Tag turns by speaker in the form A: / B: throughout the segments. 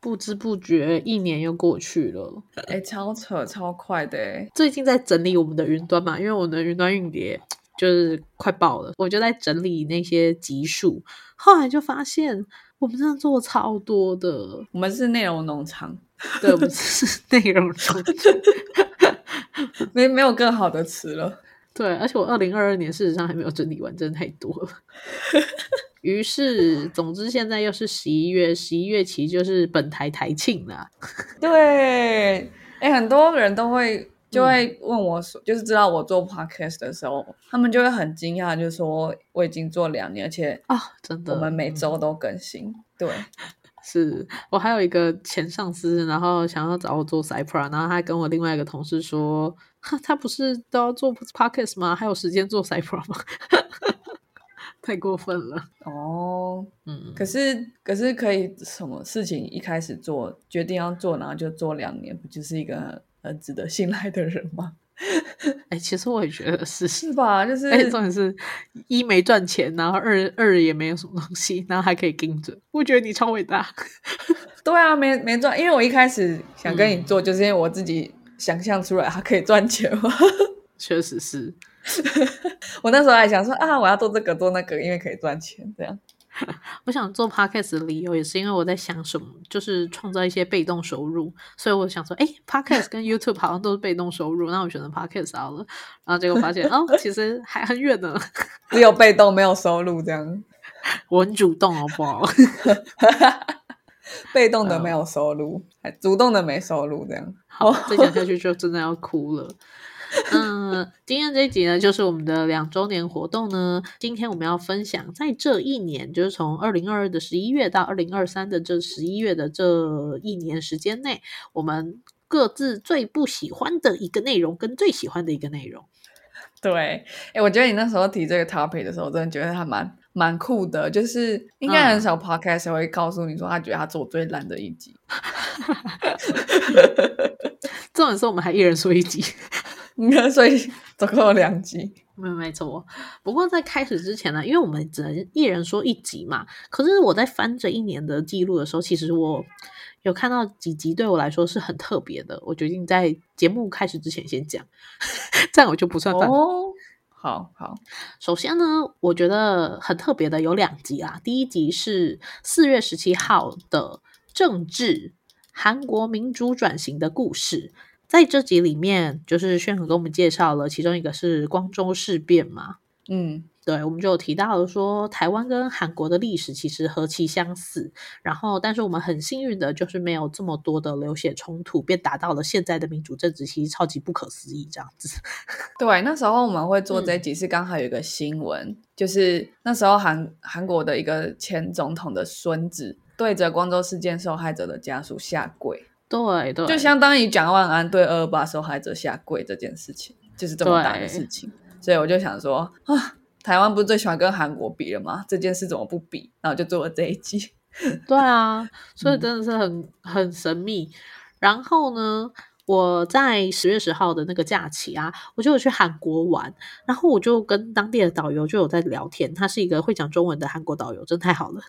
A: 不知不觉一年又过去了，
B: 哎，超扯，超快的哎！
A: 最近在整理我们的云端嘛，因为我的云端硬碟就是快爆了，我就在整理那些集数，后来就发现我们真的做超多的，
B: 我们是内容农场，
A: 对，我们 是内容农场，
B: 没没有更好的词了。
A: 对，而且我二零二二年事实上还没有整理完，真的太多了。于是，总之现在又是十一月，十一月其实就是本台台庆啦。
B: 对，哎，很多人都会就会问我说，就是知道我做 podcast 的时候，他们就会很惊讶，就说我已经做两年，而且
A: 啊，真的，
B: 我们每周都更新。对，
A: 是我还有一个前上司，然后想要找我做 Cypher，然后他跟我另外一个同事说，他不是都要做 podcast 吗？还有时间做 Cypher 吗？太过分了
B: 哦，嗯，可是可是可以什么事情一开始做决定要做，然后就做两年，不就是一个很值得信赖的人吗？
A: 哎，其实我也觉得是
B: 是吧？就是，
A: 而且重点是一没赚钱，然后二二也没有什么东西，然后还可以跟着，我觉得你超伟大。
B: 对啊，没没赚，因为我一开始想跟你做，就是因为我自己想象出来它可以赚钱嘛。
A: 确实是。
B: 我那时候还想说啊，我要做这个做那个，因为可以赚钱。这样，
A: 我想做 podcast 的理由也是因为我在想什么，就是创造一些被动收入。所以我想说，哎，podcast 跟 YouTube 好像都是被动收入，那我选择 podcast 好了。然后结果发现，哦，其实还很远呢，
B: 只有被动没有收入。这样，
A: 我很主动，好不好？
B: 被动的没有收入，还主动的没收入，这样。
A: 好，再讲下去就真的要哭了。嗯，今天这一集呢，就是我们的两周年活动呢。今天我们要分享，在这一年，就是从二零二二的十一月到二零二三的这十一月的这一年时间内，我们各自最不喜欢的一个内容跟最喜欢的一个内容。
B: 对，哎，我觉得你那时候提这个 topic 的时候，我真的觉得还蛮蛮酷的。就是应该很少 podcast 会告诉你说，他觉得他做最烂的一集。
A: 重点是我们还一人说一集。
B: 所以总共有两集，
A: 没没错。不过在开始之前呢，因为我们只能一人说一集嘛。可是我在翻这一年的记录的时候，其实我有看到几集对我来说是很特别的。我决定在节目开始之前先讲，这样我就不算犯。
B: 哦，好好。
A: 首先呢，我觉得很特别的有两集啦。第一集是四月十七号的政治，韩国民主转型的故事。在这集里面，就是炫和给我们介绍了其中一个是光州事变嘛，
B: 嗯，
A: 对，我们就有提到了说台湾跟韩国的历史其实何其相似，然后但是我们很幸运的就是没有这么多的流血冲突，便达到了现在的民主政治，其实超级不可思议这样子。
B: 对，那时候我们会做这集是刚好有一个新闻，就是那时候韩韩国的一个前总统的孙子对着光州事件受害者的家属下跪。
A: 对对，
B: 就相当于蒋万安对二二八受害者下跪这件事情，就是这么大的事情。所以我就想说啊，台湾不是最喜欢跟韩国比了吗？这件事怎么不比？然后就做了这一集。
A: 对啊，所以真的是很很神秘。然后呢？我在十月十号的那个假期啊，我就有去韩国玩，然后我就跟当地的导游就有在聊天，他是一个会讲中文的韩国导游，真太好了。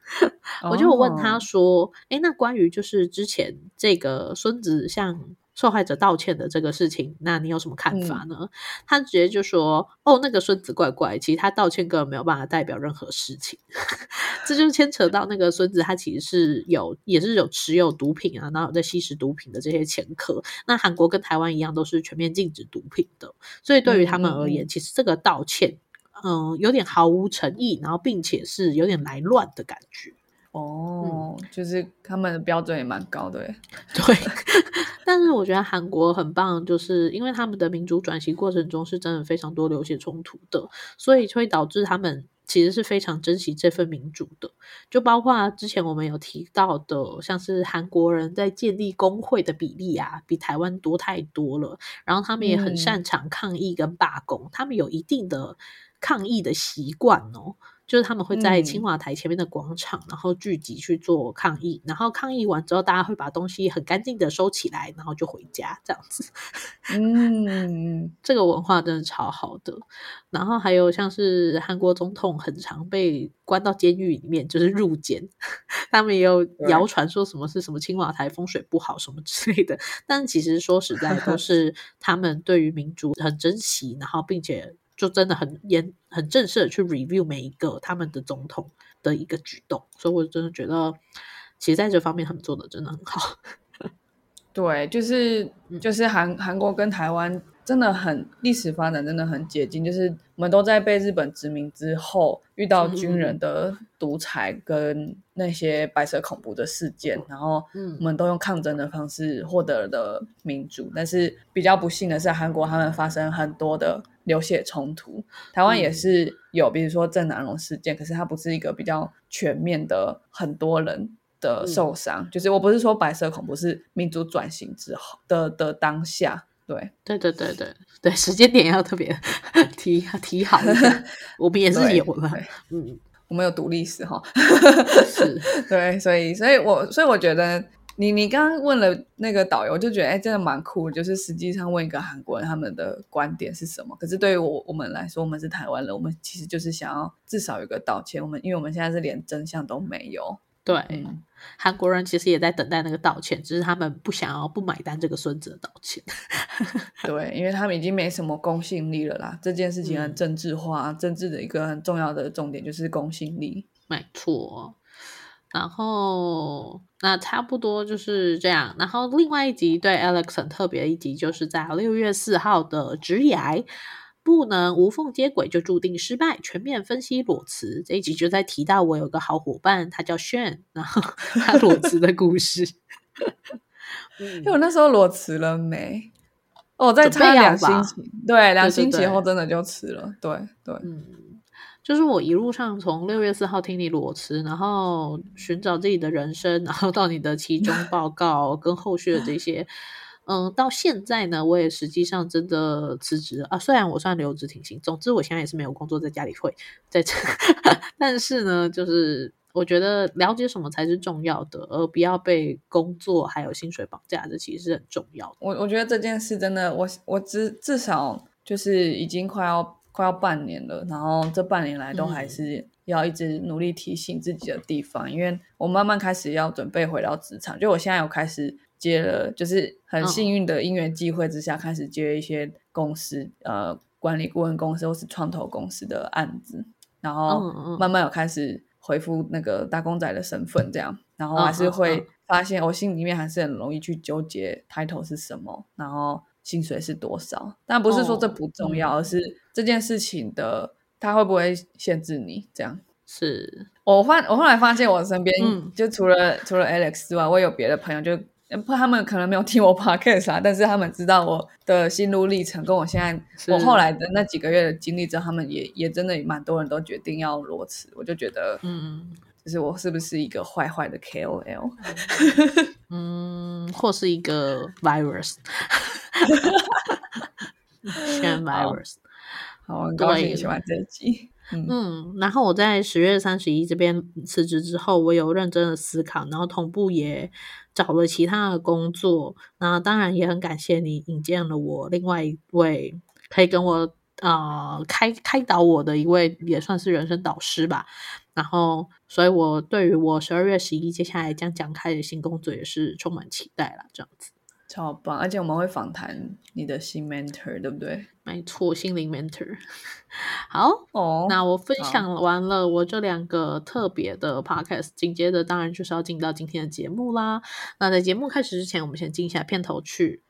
A: 我就问他说：“哎，那关于就是之前这个孙子向。”受害者道歉的这个事情，那你有什么看法呢？他直接就说：“哦，那个孙子怪怪，其实他道歉根本没有办法代表任何事情。”这就牵扯到那个孙子，他其实是有也是有持有毒品啊，然后在吸食毒品的这些前科。那韩国跟台湾一样，都是全面禁止毒品的，所以对于他们而言，其实这个道歉，嗯，有点毫无诚意，然后并且是有点来乱的感觉。
B: 哦，就是他们的标准也蛮高的，
A: 对。但是我觉得韩国很棒，就是因为他们的民主转型过程中是真的非常多流血冲突的，所以会导致他们其实是非常珍惜这份民主的。就包括之前我们有提到的，像是韩国人在建立工会的比例啊，比台湾多太多了。然后他们也很擅长抗议跟罢工，他们有一定的抗议的习惯哦。就是他们会在青瓦台前面的广场，然后聚集去做抗议，然后抗议完之后，大家会把东西很干净的收起来，然后就回家这样子。
B: 嗯，
A: 这个文化真的超好的。然后还有像是韩国总统很常被关到监狱里面，就是入监。他们也有谣传说什么是什么青瓦台风水不好什么之类的，但其实说实在都 是他们对于民主很珍惜，然后并且就真的很严很正式的去 review 每一个他们的总统的一个举动，所以我真的觉得，其实在这方面他们做的真的很好。
B: 对，就是就是韩韩国跟台湾。真的很历史发展真的很接近，就是我们都在被日本殖民之后遇到军人的独裁跟那些白色恐怖的事件，然后我们都用抗争的方式获得了民主。但是比较不幸的是，韩国他们发生很多的流血冲突，台湾也是有，比如说郑南榕事件，可是它不是一个比较全面的很多人的受伤。就是我不是说白色恐怖，是民主转型之后的的当下。对。
A: 对对对对对，时间点要特别 提提好一下，我们也是有了，嗯，
B: 我们有读历史哈，
A: 是，
B: 对，所以所以我所以我觉得你你刚刚问了那个导游，就觉得哎，真的蛮酷，就是实际上问一个韩国人他们的观点是什么，可是对于我我们来说，我们是台湾人，我们其实就是想要至少有个道歉，我们因为我们现在是连真相都没有。
A: 对，韩国人其实也在等待那个道歉，只是他们不想要不买单这个孙子的道歉。
B: 对，因为他们已经没什么公信力了啦。这件事情很政治化，政治的一个很重要的重点就是公信力。
A: 没错。然后那差不多就是这样。然后另外一集对 Alex 很特别一集，就是在六月四号的直癌。不能无缝接轨就注定失败。全面分析裸辞这一集就在提到我有个好伙伴，他叫炫，然后 他裸辞的故事。
B: 因为我那时候裸辞了没？哦，在差两星期，对，两星期后真的就辞了。对对，
A: 嗯，就是我一路上从六月四号听你裸辞，然后寻找自己的人生，然后到你的期中报告跟后续的这些。嗯，到现在呢，我也实际上真的辞职啊。虽然我算留职停薪，总之我现在也是没有工作，在家里会在这。但是呢，就是我觉得了解什么才是重要的，而不要被工作还有薪水绑架，这其实是很重要的。
B: 我我觉得这件事真的，我我至至少就是已经快要快要半年了，然后这半年来都还是要一直努力提醒自己的地方，因为我慢慢开始要准备回到职场，就我现在有开始。接了，就是很幸运的因缘际会之下，开始接一些公司，呃，管理顾问公司或是创投公司的案子，然后慢慢有开始回复那个打工仔的身份，这样，然后还是会发现，我心里面还是很容易去纠结 title 是什么，然后薪水是多少，但不是说这不重要，而是这件事情的它会不会限制你？这样
A: 是
B: 我发，我后来发现我身边就除了除了 Alex 之外，我有别的朋友就。不，他们可能没有听我 podcast 啊，但是他们知道我的心路历程，跟我现在我后来的那几个月的经历之后，他们也也真的蛮多人都决定要裸辞，我就觉得，嗯，就是我是不是一个坏坏的 KOL？
A: 嗯，或是一个 virus？选 virus？
B: 好，很高兴喜欢这一集。
A: 嗯，然后我在十月三十一这边辞职之后，我有认真的思考，然后同步也找了其他的工作。那当然也很感谢你引荐了我另外一位可以跟我呃开开导我的一位，也算是人生导师吧。然后，所以我对于我十二月十一接下来将展开的新工作也是充满期待了，这样子。
B: 超棒！而且我们会访谈你的新 mentor，对不对？
A: 没错，心灵 mentor。好哦，那我分享完了我这两个特别的 podcast，紧接着当然就是要进到今天的节目啦。那在节目开始之前，我们先进一下片头曲。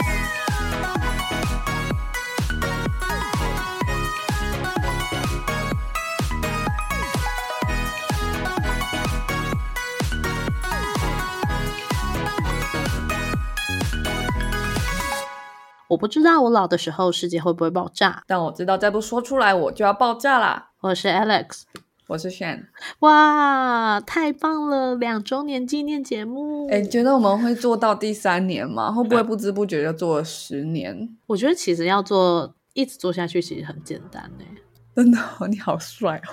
A: 我不知道我老的时候世界会不会爆炸，
B: 但我知道再不说出来我就要爆炸啦。
A: 我是 Alex，
B: 我是 Shan。
A: 哇，太棒了！两周年纪念节目，
B: 哎，觉得我们会做到第三年吗？会不会不知不觉就做了十年？
A: 我觉得其实要做一直做下去其实很简单呢。
B: 真的，你好帅哦！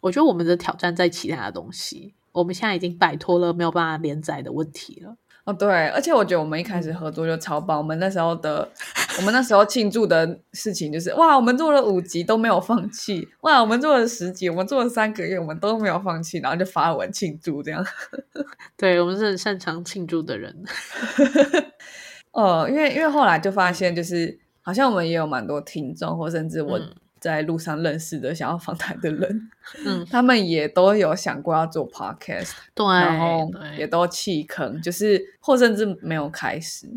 A: 我觉得我们的挑战在其他的东西，我们现在已经摆脱了没有办法连载的问题了。
B: 哦，对，而且我觉得我们一开始合作就超棒。我们那时候的，我们那时候庆祝的事情就是，哇，我们做了五集都没有放弃，哇，我们做了十集，我们做了三个月，我们都没有放弃，然后就发文庆祝这样。
A: 对，我们是很擅长庆祝的人。
B: 哦，因为因为后来就发现，就是好像我们也有蛮多听众，或甚至我。在路上认识的想要访谈的人，嗯，他们也都有想过要做 podcast，
A: 对，
B: 然后也都弃坑，就是或甚至没有开始。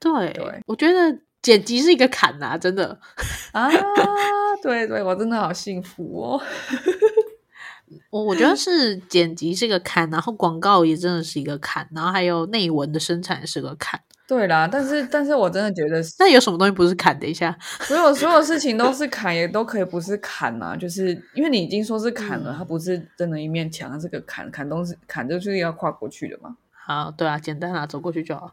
A: 对，我觉得剪辑是一个坎呐，真的
B: 啊，对对，我真的好幸福哦。
A: 我我觉得是剪辑是个坎，然后广告也真的是一个坎，然后还有内文的生产是个坎。
B: 对啦，但是但是我真的觉得，
A: 那有什么东西不是砍？等一下，
B: 所有所有事情都是砍，也都可以不是砍啊。就是因为你已经说是砍了，它不是真的一面墙，它是个砍，砍东西砍就是要跨过去的嘛。
A: 好，对啊，简单啊，走过去就好。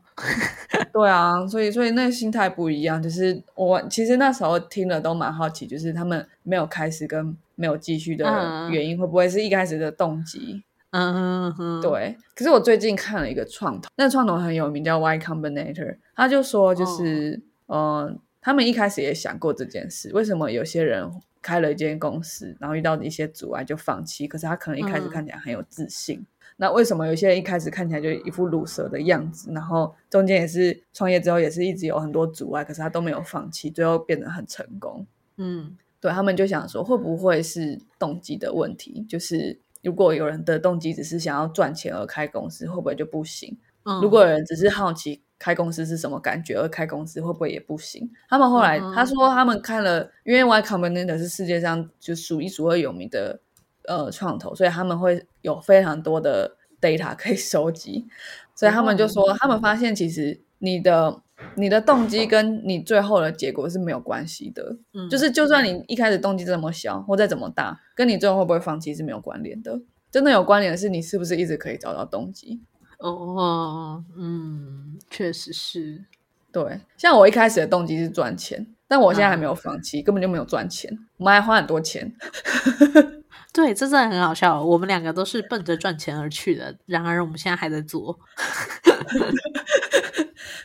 B: 对啊，所以所以那心态不一样。就是我其实那时候听了都蛮好奇，就是他们没有开始跟没有继续的原因，会不会是一开始的动机？嗯哼，对。可是我最近看了一个创投，那个创投很有名，叫 Y Combinator。他就说，就是呃，他们一开始也想过这件事，为什么有些人开了一间公司，然后遇到一些阻碍就放弃？可是他可能一开始看起来很有自信。那为什么有些人一开始看起来就一副卤蛇的样子，然后中间也是创业之后也是一直有很多阻碍，可是他都没有放弃，最后变得很成功？嗯，对他们就想说，会不会是动机的问题？就是。如果有人的动机只是想要赚钱而开公司，会不会就不行？如果有人只是好奇开公司是什么感觉而开公司，会不会也不行？他们后来他说他们看了，因为 Y Combinator 是世界上就数一数二有名的呃创投，所以他们会有非常多的 data 可以收集，所以他们就说他们发现其实你的。你的动机跟你最后的结果是没有关系的，嗯，就是就算你一开始动机这么小或再怎么大，跟你最后会不会放弃是没有关联的。真的有关联的是你是不是一直可以找到动机。
A: 哦，嗯，确实是。
B: 对，像我一开始的动机是赚钱，但我现在还没有放弃，根本就没有赚钱，我们还花很多钱。
A: 对，这真的很好笑。我们两个都是奔着赚钱而去的，然而我们现在还在做。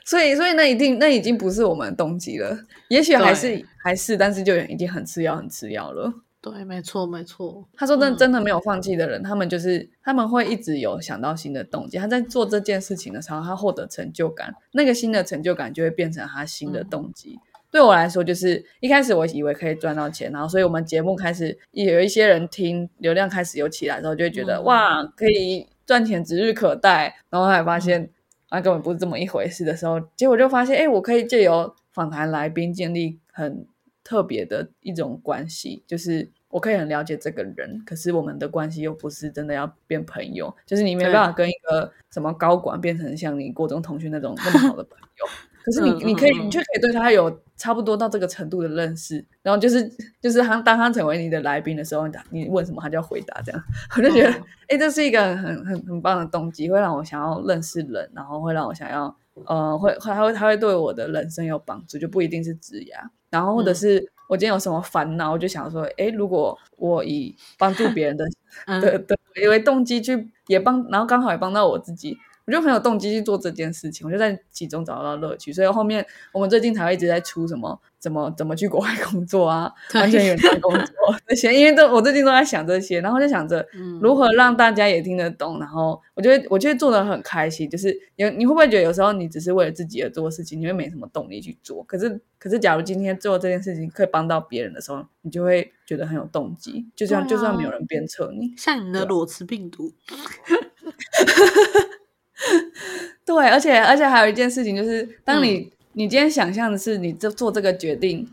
B: 所以，所以那一定那已经不是我们的动机了。也许还是还是，但是就已经很次要、很次要了。
A: 对，没错，没错。
B: 他说：“真真的没有放弃的人，他们就是他们会一直有想到新的动机。他在做这件事情的时候，他获得成就感，那个新的成就感就会变成他新的动机。对我来说，就是一开始我以为可以赚到钱，然后所以我们节目开始有一些人听，流量开始有起来之后，就会觉得哇，可以赚钱指日可待。然后还发现。那根本不是这么一回事的时候，结果就发现，哎，我可以借由访谈来宾建立很特别的一种关系，就是我可以很了解这个人，可是我们的关系又不是真的要变朋友，就是你没办法跟一个什么高管变成像你国中同学那种那么好的朋友。可是你，你可以，你就可以对他有差不多到这个程度的认识，然后就是，就是他当他成为你的来宾的时候，你问什么他就要回答，这样。我就觉得，哎，这是一个很很很棒的动机，会让我想要认识人，然后会让我想要，呃，会会他会他会对我的人生有帮助，就不一定是职业，然后或者是我今天有什么烦恼，我就想说，哎，如果我以帮助别人的 的的为动机去也帮，然后刚好也帮到我自己。我就很有动机去做这件事情，我就在其中找到乐趣，所以后面我们最近才会一直在出什么怎么怎么去国外工作啊，完全远程工作 这些，因为都我最近都在想这些，然后就想着如何让大家也听得懂，然后我觉得我觉得做的很开心，就是有你会不会觉得有时候你只是为了自己而做事情，你会没什么动力去做，可是可是假如今天做这件事情可以帮到别人的时候，你就会觉得很有动机，就算就算没有人鞭策你，
A: 像你的裸辞病毒。
B: 对，而且而且还有一件事情，就是当你你今天想象的是你这做这个决定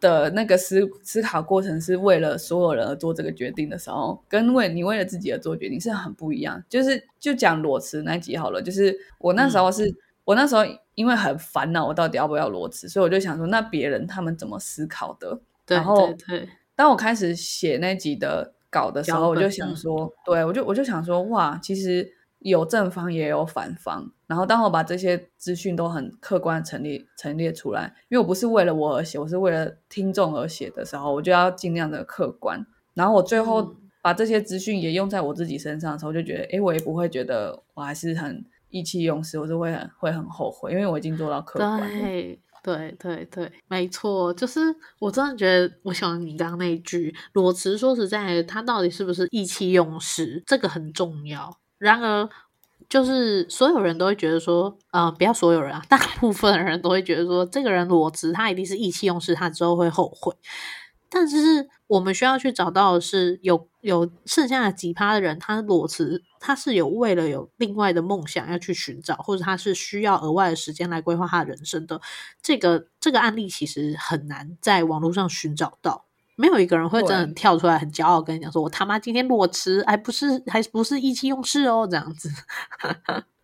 B: 的那个思思考过程是为了所有人而做这个决定的时候，跟为你为了自己而做决定是很不一样。就是就讲裸辞那集好了，就是我那时候是我那时候因为很烦恼，我到底要不要裸辞，所以我就想说，那别人他们怎么思考的？
A: 然后对，
B: 当我开始写那集的稿的时候，我就想说，对我就我就想说，哇，其实。有正方也有反方，然后当我把这些资讯都很客观陈列陈列出来，因为我不是为了我而写，我是为了听众而写的时候，我就要尽量的客观。然后我最后把这些资讯也用在我自己身上的时候，就觉得，哎，我也不会觉得我还是很意气用事，我是会很会很后悔，因为我已经做到客观了。
A: 对对对对，没错，就是我真的觉得，我喜欢你刚刚那一句裸辞。说实在的，他到底是不是意气用事，这个很重要。然而，就是所有人都会觉得说，呃，不要所有人啊，大部分人都会觉得说，这个人裸辞，他一定是意气用事，他之后会后悔。但是我们需要去找到的是有有剩下的几趴的人，他裸辞，他是有为了有另外的梦想要去寻找，或者他是需要额外的时间来规划他的人生的。这个这个案例其实很难在网络上寻找到，没有一个人会真的跳出来很骄傲跟你讲说：“我他妈今天裸辞，还不是还不是意气用事哦。”这样子。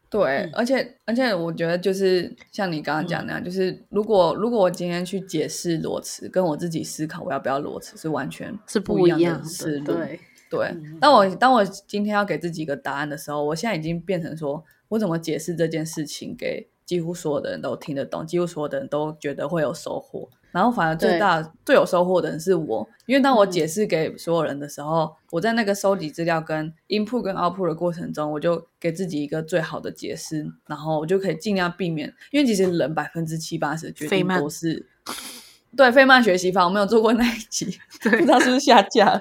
B: 对，而且而且，我觉得就是像你刚刚讲那样，就是如果如果我今天去解释裸辞，跟我自己思考我要不要裸辞是完全
A: 是
B: 不
A: 一样
B: 的思路。
A: 对
B: 对，当我当我今天要给自己一个答案的时候，我现在已经变成说我怎么解释这件事情给几乎所有的人都听得懂，几乎所有的人都觉得会有收获。然后反而最大最有收获的人是我，因为当我解释给所有人的时候，我在那个收集资料跟 input 跟 output 的过程中，我就给自己一个最好的解释，然后我就可以尽量避免，因为其实人百分之七八十决定都是。对费曼学习法，我没有做过那一集，不知道是不是下架，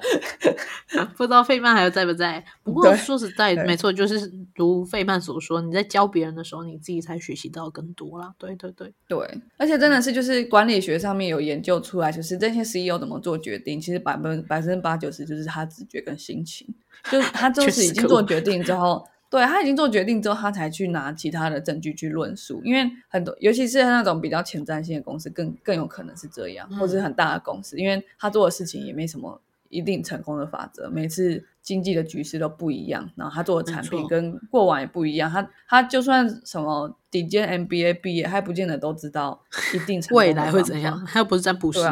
A: 不知道费曼还在不在。不过说实在，没错，就是如费曼所说，你在教别人的时候，你自己才学习到更多啦。对对对
B: 对，而且真的是就是管理学上面有研究出来，就是这些 CEO 怎么做决定，其实百分百分之八九十就是他直觉跟心情，就他 就是已经做决定之后。对他已经做决定之后，他才去拿其他的证据去论述。因为很多，尤其是那种比较前瞻性的公司，更更有可能是这样，或者是很大的公司，因为他做的事情也没什么一定成功的法则，每次经济的局势都不一样，然后他做的产品跟过往也不一样。他他就算什么顶尖 MBA 毕业，他不见得都知道一定
A: 未来会怎样，他又不是占卜师。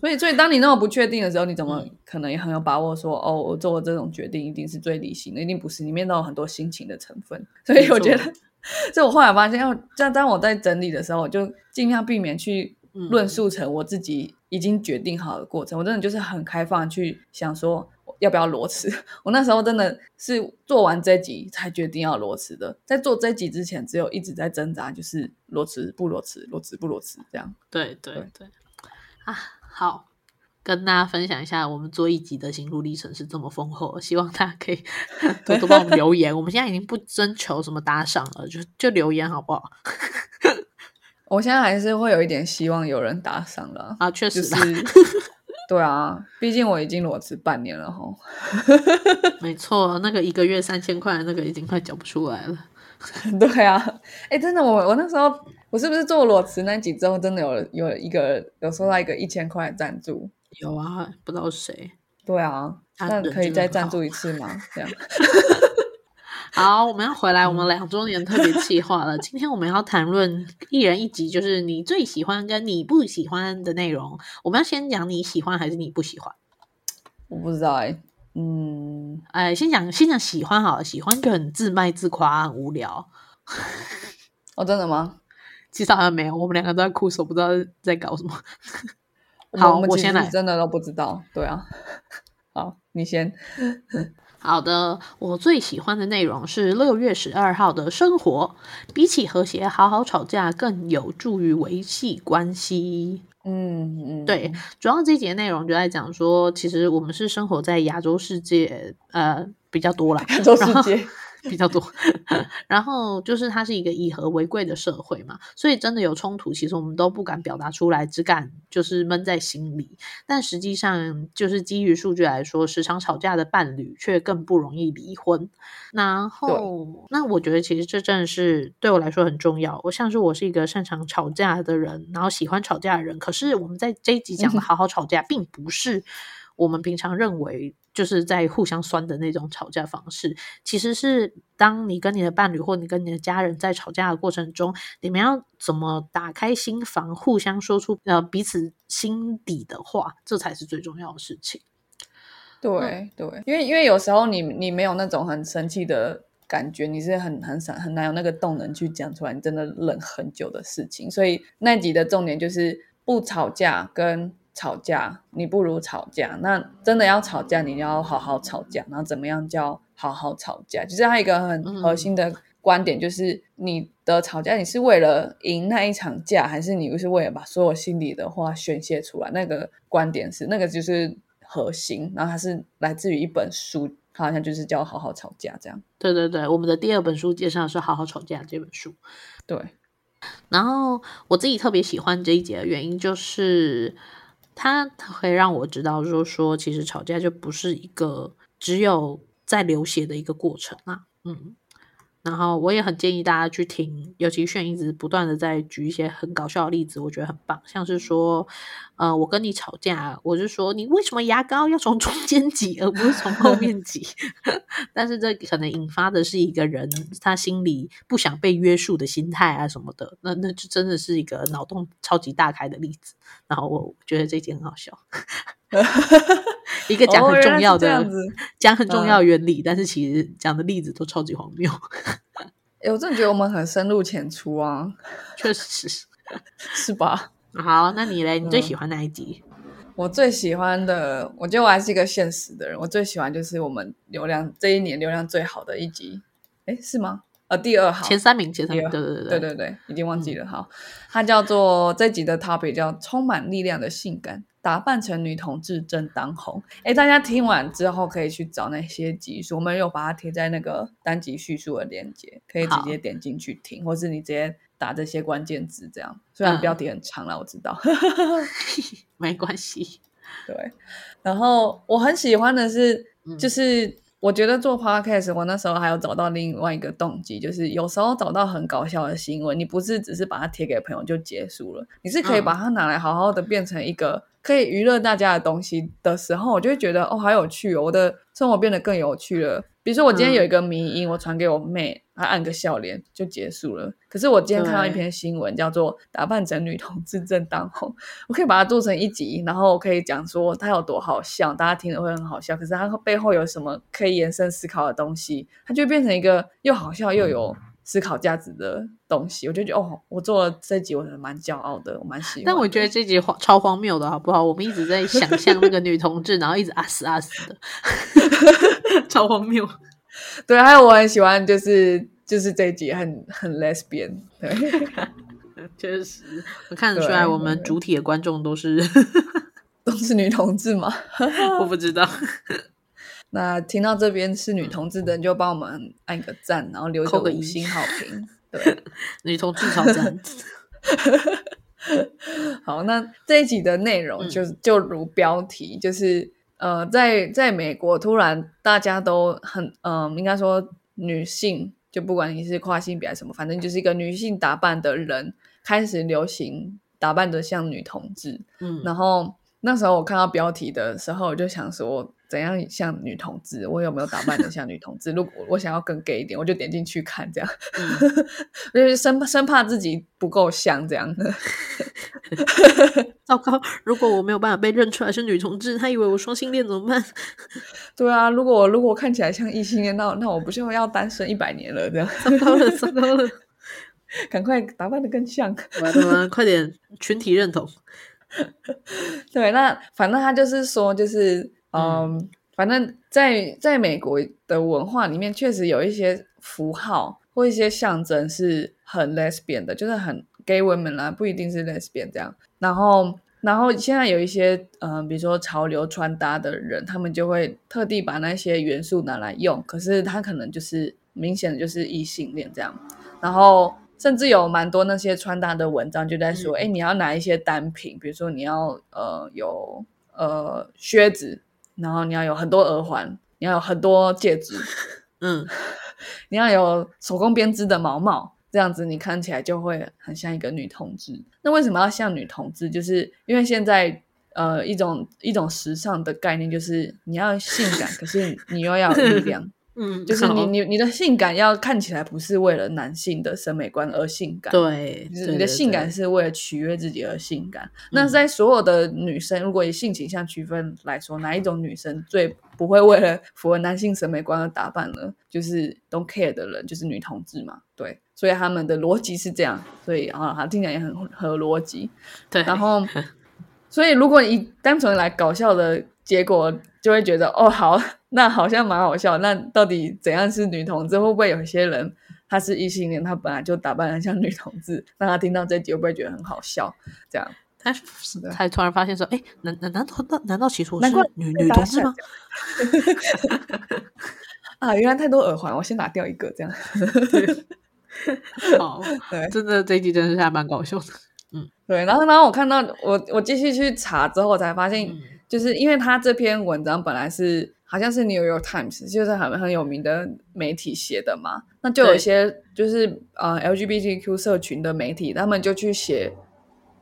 B: 所以，所以当你那么不确定的时候，你怎么可能也很有把握说，哦，我做这种决定一定是最理性的？一定不是，里面都有很多心情的成分。所以我觉得，所以我后来发现，要在当我在整理的时候，我就尽量避免去论述成我自己已经决定好的过程。我真的就是很开放去想说要不要裸辞。我那时候真的是做完这集才决定要裸辞的，在做这集之前，只有一直在挣扎，就是裸辞不裸辞，裸辞不裸辞这样。
A: 对对对，啊。好，跟大家分享一下，我们做一集的心路历程是这么丰厚，希望大家可以 多多帮我们留言。我们现在已经不征求什么打赏了，就就留言好不好？
B: 我现在还是会有一点希望有人打赏了
A: 啊，确实
B: 是。对啊，毕竟我已经裸辞半年了哈。
A: 没错，那个一个月三千块，那个已经快缴不出来了。
B: 对啊，哎，真的，我我那时候。我是不是做裸辞那集之后，真的有有一个有收到一个一千块赞助？
A: 有啊，不知道谁。
B: 对啊，那可以再赞助一次吗？这样。
A: 好，我们要回来我们两周年特别计划了。今天我们要谈论一人一集，就是你最喜欢跟你不喜欢的内容。我们要先讲你喜欢还是你不喜欢？
B: 我不知道哎，嗯，
A: 哎，先讲先讲喜欢好了，喜欢就很自卖自夸，很无聊。
B: 哦，真的吗？
A: 其实好像没有，我们两个都在哭手，不知道在搞什么。
B: 好，
A: 我先来，
B: 真的都不知道。对啊，好，你先。
A: 好的，我最喜欢的内容是六月十二号的生活。比起和谐，好好吵架更有助于维系关系。
B: 嗯嗯，
A: 对，主要这节内容就在讲说，其实我们是生活在亚洲世界，呃，比较多了
B: 亚洲世界。
A: 比较多，然后就是它是一个以和为贵的社会嘛，所以真的有冲突，其实我们都不敢表达出来，只敢就是闷在心里。但实际上，就是基于数据来说，时常吵架的伴侣却更不容易离婚。然后，那我觉得其实这真的是对我来说很重要。我像是我是一个擅长吵架的人，然后喜欢吵架的人。可是我们在这一集讲的好好吵架，并不是我们平常认为。就是在互相酸的那种吵架方式，其实是当你跟你的伴侣或你跟你的家人在吵架的过程中，你们要怎么打开心房，互相说出呃彼此心底的话，这才是最重要的事情。
B: 对对，因为因为有时候你你没有那种很生气的感觉，你是很很少很难有那个动能去讲出来，你真的忍很久的事情。所以那集的重点就是不吵架跟。吵架，你不如吵架。那真的要吵架，你要好好吵架。然后怎么样叫好好吵架？就是他一个很核心的观点，就是你的吵架，你是为了赢那一场架，还是你是为了把所有心里的话宣泄出来？那个观点是那个就是核心。然后它是来自于一本书，它好像就是叫《好好吵架》这样。
A: 对对对，我们的第二本书介绍是《好好吵架》这本书。
B: 对。
A: 然后我自己特别喜欢这一节的原因，就是他会让我知道，说说其实吵架就不是一个只有在流血的一个过程啊，嗯。然后我也很建议大家去听，尤其炫一直不断的在举一些很搞笑的例子，我觉得很棒。像是说，呃，我跟你吵架，我就说你为什么牙膏要从中间挤，而不是从后面挤？但是这可能引发的是一个人他心里不想被约束的心态啊什么的。那那就真的是一个脑洞超级大开的例子。然后我觉得这件很好笑。一个讲很重要的，讲很重要原理，但是其实讲的例子都超级荒谬。
B: 哎，我真的觉得我们很深入浅出啊，
A: 确实是，
B: 是吧？
A: 好，那你嘞？你最喜欢哪一集？
B: 我最喜欢的，我觉得我还是一个现实的人。我最喜欢就是我们流量这一年流量最好的一集，哎，是吗？呃，第二号，
A: 前三名，前三名，对对对
B: 对对对，已经忘记了。好，它叫做这集的 topic 叫充满力量的性感。打扮成女同志正当红，哎，大家听完之后可以去找那些集数，我们有把它贴在那个单集叙述的链接，可以直接点进去听，或是你直接打这些关键字，这样。虽然标题很长了，我知道，
A: 没关系。
B: 对，然后我很喜欢的是，就是。我觉得做 podcast，我那时候还有找到另外一个动机，就是有时候找到很搞笑的新闻，你不是只是把它贴给朋友就结束了，你是可以把它拿来好好的变成一个可以娱乐大家的东西的时候，我就会觉得哦，好有趣哦，我的生活变得更有趣了。比如说，我今天有一个迷音，我传给我妹，她按个笑脸就结束了。可是我今天看到一篇新闻，叫做“打扮成女同志正当红”，我可以把它做成一集，然后可以讲说它有多好笑，大家听了会很好笑。可是它背后有什么可以延伸思考的东西，它就变成一个又好笑又有。思考价值的东西，我就觉得哦，我做了这集，我蛮骄傲的，我蛮喜欢。
A: 但我觉得这集荒超荒谬的，好不好？我们一直在想象那个女同志，然后一直啊死啊死的，超荒谬。
B: 对，还有我很喜欢，就是就是这集很很 lesbian，对，
A: 确实，我看得出来，我们主体的观众都是
B: 都是女同志吗？
A: 我不知道。
B: 那听到这边是女同志的人，就帮我们按个赞，然后留个五星好评。对，
A: 女同志超赞。
B: 好，那这一集的内容就就如标题，就是呃，在在美国，突然大家都很嗯，应该说女性，就不管你是跨性别还是什么，反正就是一个女性打扮的人开始流行打扮的像女同志。嗯，然后那时候我看到标题的时候，我就想说。怎样像女同志？我有没有打扮的像女同志？如果我想要更 gay 一点，我就点进去看，这样，就是生生怕自己不够像这样的。
A: 糟糕！如果我没有办法被认出来是女同志，他以为我双性恋怎么办？
B: 对啊，如果我如果看起来像异性恋，那那我不就要单身一百年了？这样，
A: 糟糕了，糟糕了！
B: 赶快打扮的更像！
A: 快点群体认同。
B: 对，那反正他就是说，就是。嗯，反正在在美国的文化里面，确实有一些符号或一些象征是很 lesbian 的，就是很 gay women 啦，不一定是 lesbian 这样。然后，然后现在有一些嗯，比如说潮流穿搭的人，他们就会特地把那些元素拿来用，可是他可能就是明显的就是异性恋这样。然后，甚至有蛮多那些穿搭的文章就在说，哎，你要拿一些单品，比如说你要呃有呃靴子。然后你要有很多耳环，你要有很多戒指，嗯，你要有手工编织的毛毛，这样子你看起来就会很像一个女同志。那为什么要像女同志？就是因为现在呃一种一种时尚的概念，就是你要性感，可是你又要力量。嗯，就是你你你的性感要看起来不是为了男性的审美观而性感，
A: 对，就是
B: 你的性感是为了取悦自己而性感。那在所有的女生，如果以性倾向区分来说，哪一种女生最不会为了符合男性审美观而打扮呢？就是 don't care 的人，就是女同志嘛。对，所以他们的逻辑是这样，所以啊，他听起来也很合逻辑。
A: 对，
B: 然后 所以如果以单纯来搞笑的结果，就会觉得哦好，那好像蛮好笑。那到底怎样是女同志？会不会有些人他是异性恋，他本来就打扮的像女同志，那他听到这集会不会觉得很好笑？这样，
A: 他才突然发现说，哎，难难难道难难道起初是女女
B: 打
A: 同志吗？
B: 啊，原来太多耳环，我先拿掉一个，这样。
A: 好，
B: 对，
A: 真的这一集真的是还蛮搞笑的。嗯，
B: 对，然后然后我看到我我继续去查之后，我才发现，
A: 嗯
B: 就是因为他这篇文章本来是好像是 New York Times，就是很很有名的媒体写的嘛，那就有一些就是呃 LGBTQ 社群的媒体，他们就去写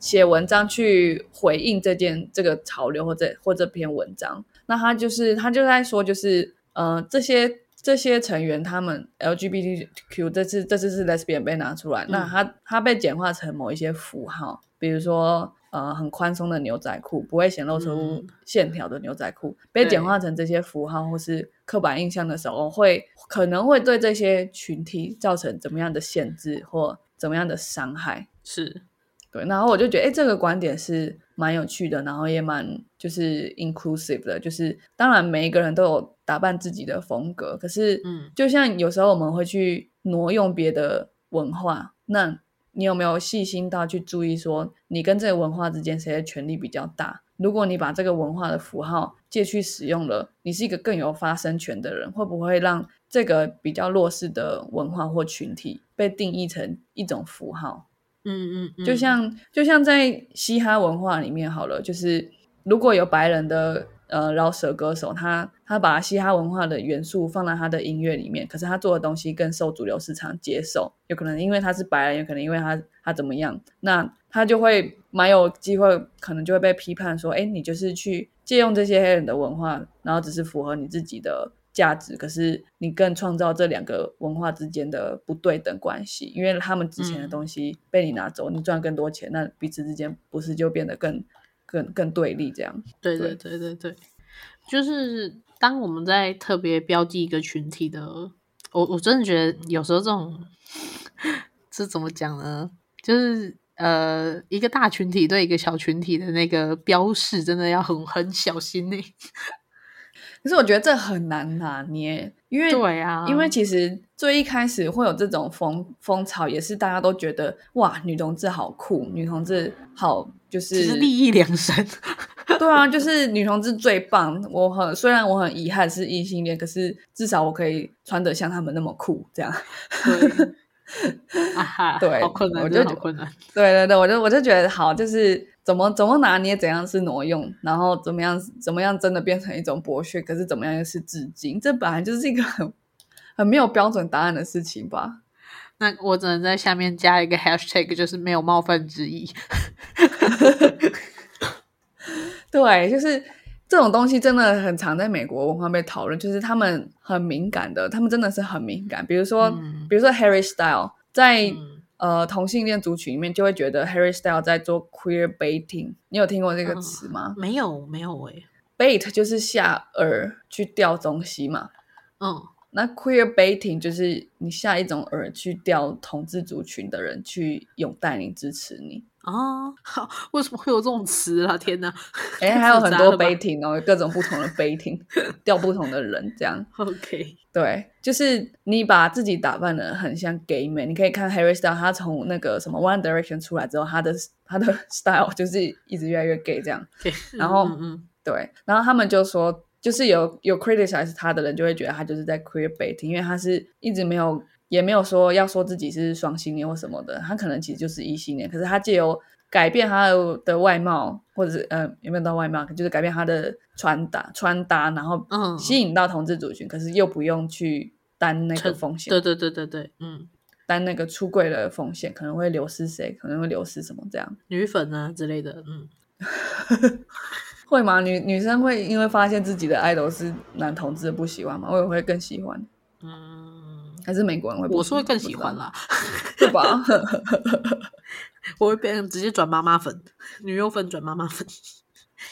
B: 写文章去回应这件这个潮流或者或这篇文章。那他就是他就在说，就是呃这些这些成员他们 LGBTQ 这次这次是 lesbian 被拿出来，那他他被简化成某一些符号，比如说呃很宽松的牛仔裤，不会显露出
A: 嗯。
B: 线条的牛仔裤，被简化成这些符号或是刻板印象的时候，会可能会对这些群体造成怎么样的限制或怎么样的伤害。
A: 是，
B: 对，然后我就觉得，哎，这个观点是蛮有趣的，然后也蛮就是 inclusive 的，就是当然每一个人都有打扮自己的风格，可是，
A: 嗯。
B: 就像有时候我们会去挪用别的文化，那你有没有细心到去注意说，你跟这个文化之间谁的权力比较大？如果你把这个文化的符号借去使用了，你是一个更有发声权的人，会不会让这个比较弱势的文化或群体被定义成一种符号？
A: 嗯嗯嗯，
B: 就像就像在嘻哈文化里面好了，就是如果有白人的呃饶舌歌手，他他把嘻哈文化的元素放在他的音乐里面，可是他做的东西更受主流市场接受，有可能因为他是白人，有可能因为他他怎么样，那他就会蛮有机会，可能就会被批判说，哎，你就是去借用这些黑人的文化，然后只是符合你自己的。价值，可是你更创造这两个文化之间的不对等关系，因为他们之前的
A: 嗯
B: 东西被你拿走，你赚更多钱，那彼此之间不是就变得更更更对立这样？
A: 对对对对对，就是当我们在特别标记一个群体的，我我真的觉得有时候这种这怎么讲呢？就是呃，一个大群体对一个小群体的那个标示，真的要很很小心呢、
B: 可是我觉得这很难拿捏，因为
A: 对啊，
B: 因为其实最一开始会有这种风风潮，也是大家都觉得哇，女同志好酷，女同志好就是
A: 利益两身。
B: 对啊，就是女同志最棒。我很虽然我很遗憾是异性恋，可是至少我可以穿得像他们那么酷，这样。
A: 对，啊，
B: 对
A: 好困难，
B: 我就
A: 好困难。
B: 对对对，我就我就觉得好，就是怎么怎么拿捏，怎样是挪用，然后怎么样怎么样真的变成一种剥削，可是怎么样又是致敬，这本来就是一个很很没有标准答案的事情吧。
A: 那我只能在下面加一个 hashtag，就是没有冒犯之意。
B: 对，就是这种东西真的很常在美国文化被讨论，就是他们很敏感的，他们真的是很敏感。比如说，
A: 嗯
B: 比如说 Harry Style 在、
A: 嗯
B: 呃同性恋族群里面，就会觉得 Harry Style 在做 queer baiting。你有听过这个
A: 嗯
B: 词吗、
A: 没有没有诶、
B: bait 就是下饵去钓东西嘛。
A: 嗯，
B: 那 queer baiting 就是你下一种饵去钓同志族群的人去拥戴你、支持你。
A: 啊，好，为什么会有这种词啊？天哪！
B: 哎，
A: 太
B: 还有很多
A: 复杂了吧
B: baiting 哦，各种不同的 baiting，钓不同的人这样。
A: OK，
B: 对，就是你把自己打扮的很像 gay man，你可以看 Harry Styles，他从那个什么 One Direction 出来之后，他的他的 style 就是一直越来越 gay 这样。然后
A: 嗯嗯
B: 对，然后他们就说，就是有有 criticize 他的人就会觉得他就是在 queer baiting，因为他是一直没有也没有说要说自己是双性恋或什么的，他可能其实就是异性恋，可是他借由改变他的的外貌，或者是呃有没有到外貌，就是改变他的穿搭穿搭，然后
A: 嗯
B: 吸引到同志族群，可是又不用去担那个
A: 成
B: 风险，
A: 对对对对对，嗯，
B: 担那个出柜的风险，可能会流失谁，可能会流失什么这样。
A: 女粉啊之类的，嗯，
B: 会吗？女女生会因为发现自己的 idol 是男同志不喜欢吗？我也会更喜欢，
A: 嗯，
B: 还是美国人会不？
A: 我是会更喜欢
B: 啦，
A: 啦，
B: 对吧？
A: 我会变成直接转妈妈粉，女优粉转妈妈粉，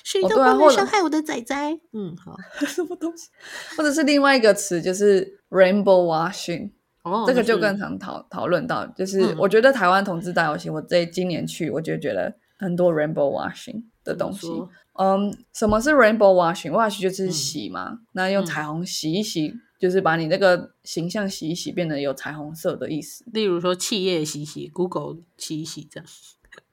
A: 谁
B: 哦
A: 都不能伤害我的仔仔。嗯，好，
B: 什么东西？或者是另外一个词就是 rainbow washing，、
A: 哦，
B: 这个就更常讨讨论到，就是
A: 嗯
B: 我觉得台湾同志大游行，我这今年去，我就觉得很多 rainbow washing，的东西。嗯，什么是 rainbow washing？wash 就是
A: 嗯
B: 洗嘛，那用
A: 嗯
B: 彩虹洗一洗，就是把你那个形象洗一洗，变得有彩虹色的意思。
A: 例如说企业洗洗，Google 洗一洗这样。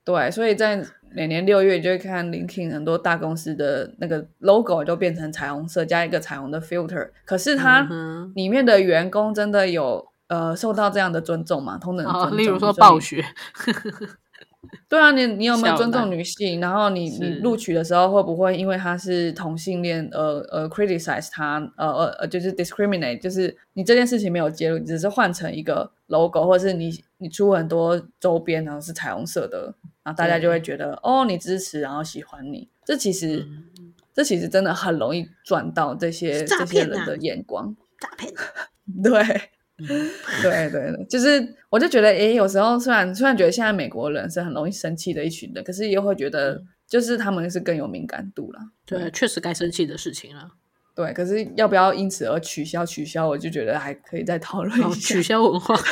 B: 对，所以在每年六月，你就会看 LinkedIn 很多大公司的那个 logo 都变成彩虹色，加一个彩虹的 filter。可是它里面的员工真的有呃受到这样的尊重吗？同等的尊
A: 哦，
B: 重，
A: 例如说暴雪，
B: 对啊，你你有没有尊重女性？然后你你录取的时候会不会因为她是同性恋，呃呃 criticize 她，呃呃呃就是 discriminate，就是你这件事情没有揭露，只是换成一个 logo，或者是你你出很多周边，然后是彩虹色的，然后大家就会觉得哦你支持，然后喜欢你。这其实、
A: 嗯
B: 这其实真的很容易赚到这些
A: 诈
B: 这些人的眼光。
A: 诈骗。
B: 对。
A: 嗯
B: 对对对，就是我就觉得，诶，有时候虽然虽然觉得现在美国人是很容易生气的一群人，可是又会觉得，就是他们是更有敏感度啦。
A: 嗯对，确实该生气的事情了。
B: 对，可是要不要因此而取消取消，我就觉得还可以再讨论，一下。
A: 取消文化。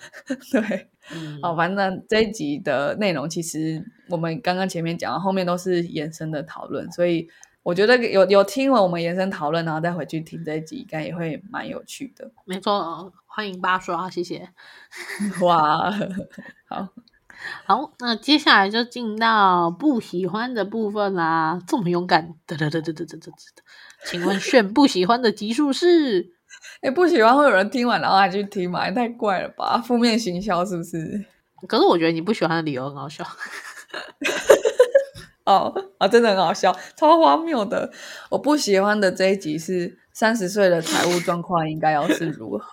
B: 对，
A: 嗯，
B: 好，反正这一集的内容其实我们刚刚前面讲，后面都是延伸的讨论，所以我觉得有有听了我们延伸讨论，然后再回去听这一集，应该也会蛮有趣的。
A: 没错，欢迎八刷，谢谢。
B: 哇，好
A: 好，那接下来就进到不喜欢的部分啦。这么勇敢，得得得得得得得得。请问，炫不喜欢的集数是？
B: 哎，不喜欢会有人听完然后还去听吗？太怪了吧！负面行销是不是？
A: 可是我觉得你不喜欢的理由很好笑。
B: 哦啊，真的很好笑，超荒谬的。我不喜欢的这一集是三十岁的财务状况应该要是如何？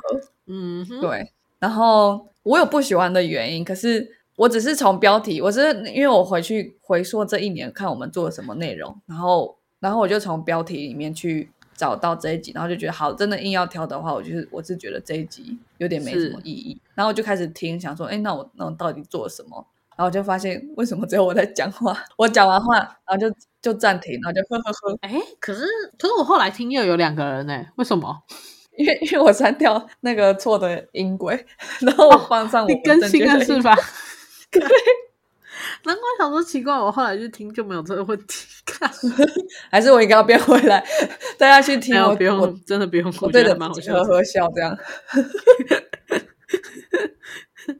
A: 嗯，
B: 对，然后我有不喜欢的原因，可是我只是从标题，我是因为我回去回溯这一年看我们做了什么内容，然后然后我就从标题里面去找到这一集，然后就觉得好，真的硬要挑的话，我就是我是觉得这一集有点没什么意义，然后我就开始听，想说，哎，那我那我到底做了什么？然后我就发现为什么只有我在讲话，我讲完话，然后就就暂停，然后就呵呵呵，
A: 哎，可是可是我后来听又有两个人呢，为什么？
B: 因为因为我删掉那个错的音轨，然后我放上我们
A: 你更新了是吧？对，难怪想说奇怪，我后来去听就没有这个问题。看，
B: 还是我应该要变回来，大家去听我
A: 不用，真的不用，
B: 我对着
A: 觉得还蛮好笑的，
B: 呵笑这样。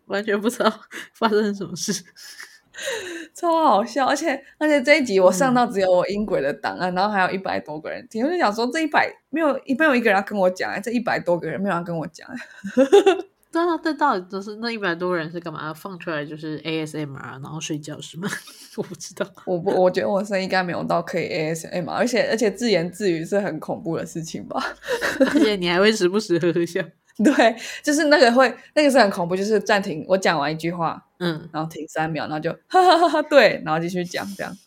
A: 完全不知道发生什么事。
B: 超好笑，而且而且这一集我
A: 嗯
B: 上到只有我音轨的档案，然后还有一百多个人听，我就想说这一百没有没有一个人要跟我讲、哎，这一百多个人没有人要跟我讲、哎
A: 对啊，这到底就是那一百多人是干嘛？放出来就是 ASMR，然后睡觉是吗？我不知道。
B: 我不我觉得我声音应该没有到可以 ASMR，而且而且自言自语是很恐怖的事情吧？
A: 而且你还会时不时呵呵笑。
B: 对，就是那个会那个是很恐怖，就是暂停，我讲完一句话，
A: 嗯，
B: 然后停三秒，然后就哈哈哈哈，对，然后继续讲这样。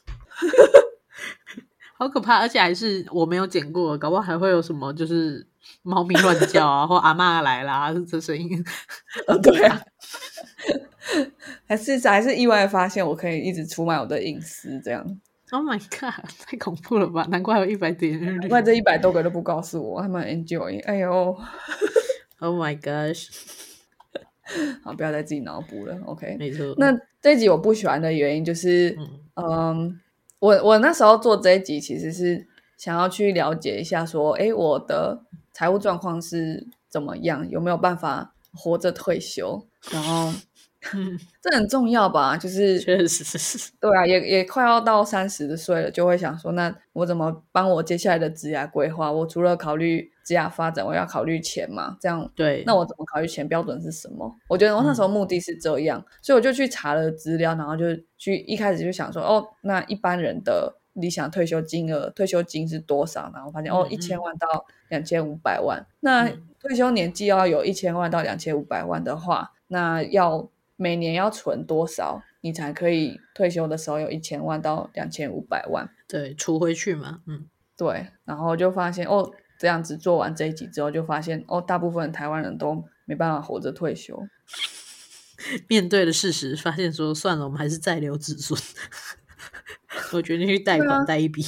A: 好可怕，而且还是我没有剪过，搞不好还会有什么就是猫咪乱叫啊，或阿妈来啦，这声音。
B: 呃，对啊，还是还是意外发现我可以一直出卖我的隐私，这样。
A: Oh my god，太恐怖了吧！难怪有一百点
B: 难。怪这一百多个都不告诉我，他们 enjoy。哎呦，
A: Oh my gosh，
B: 好，不要再自己脑补了。OK，
A: 没错。
B: 那这一集我不喜欢的原因就是，
A: 嗯
B: 嗯，我我那时候做这一集其实是想要去了解一下，说，哎，我的财务状况是怎么样，有没有办法活着退休？然后
A: 嗯，
B: 这很重要吧？就是
A: 确实是。
B: 对啊，也也快要到三十的岁了，就会想说，那我怎么帮我接下来的职涯规划？我除了考虑职涯发展，我要考虑钱嘛？这样，
A: 对，
B: 那我怎么考虑钱标准是什么？我觉得我那时候目的是这样，所以我就去查了资料，然后就去一开始就想说，哦，那一般人的理想退休金额、退休金是多少？然后发现哦，一千万到两千五百万。那
A: 嗯
B: 退休年纪要有一千万到两千五百万的话，那要每年要存多少，你才可以退休的时候有一千万到两千五百万？
A: 对，除回去嘛，嗯，
B: 对，然后就发现哦，这样子做完这一集之后，就发现哦，大部分台湾人都没办法活着退休。
A: 面对了事实，发现说算了，我们还是再留子孙。我决定去贷款贷一笔。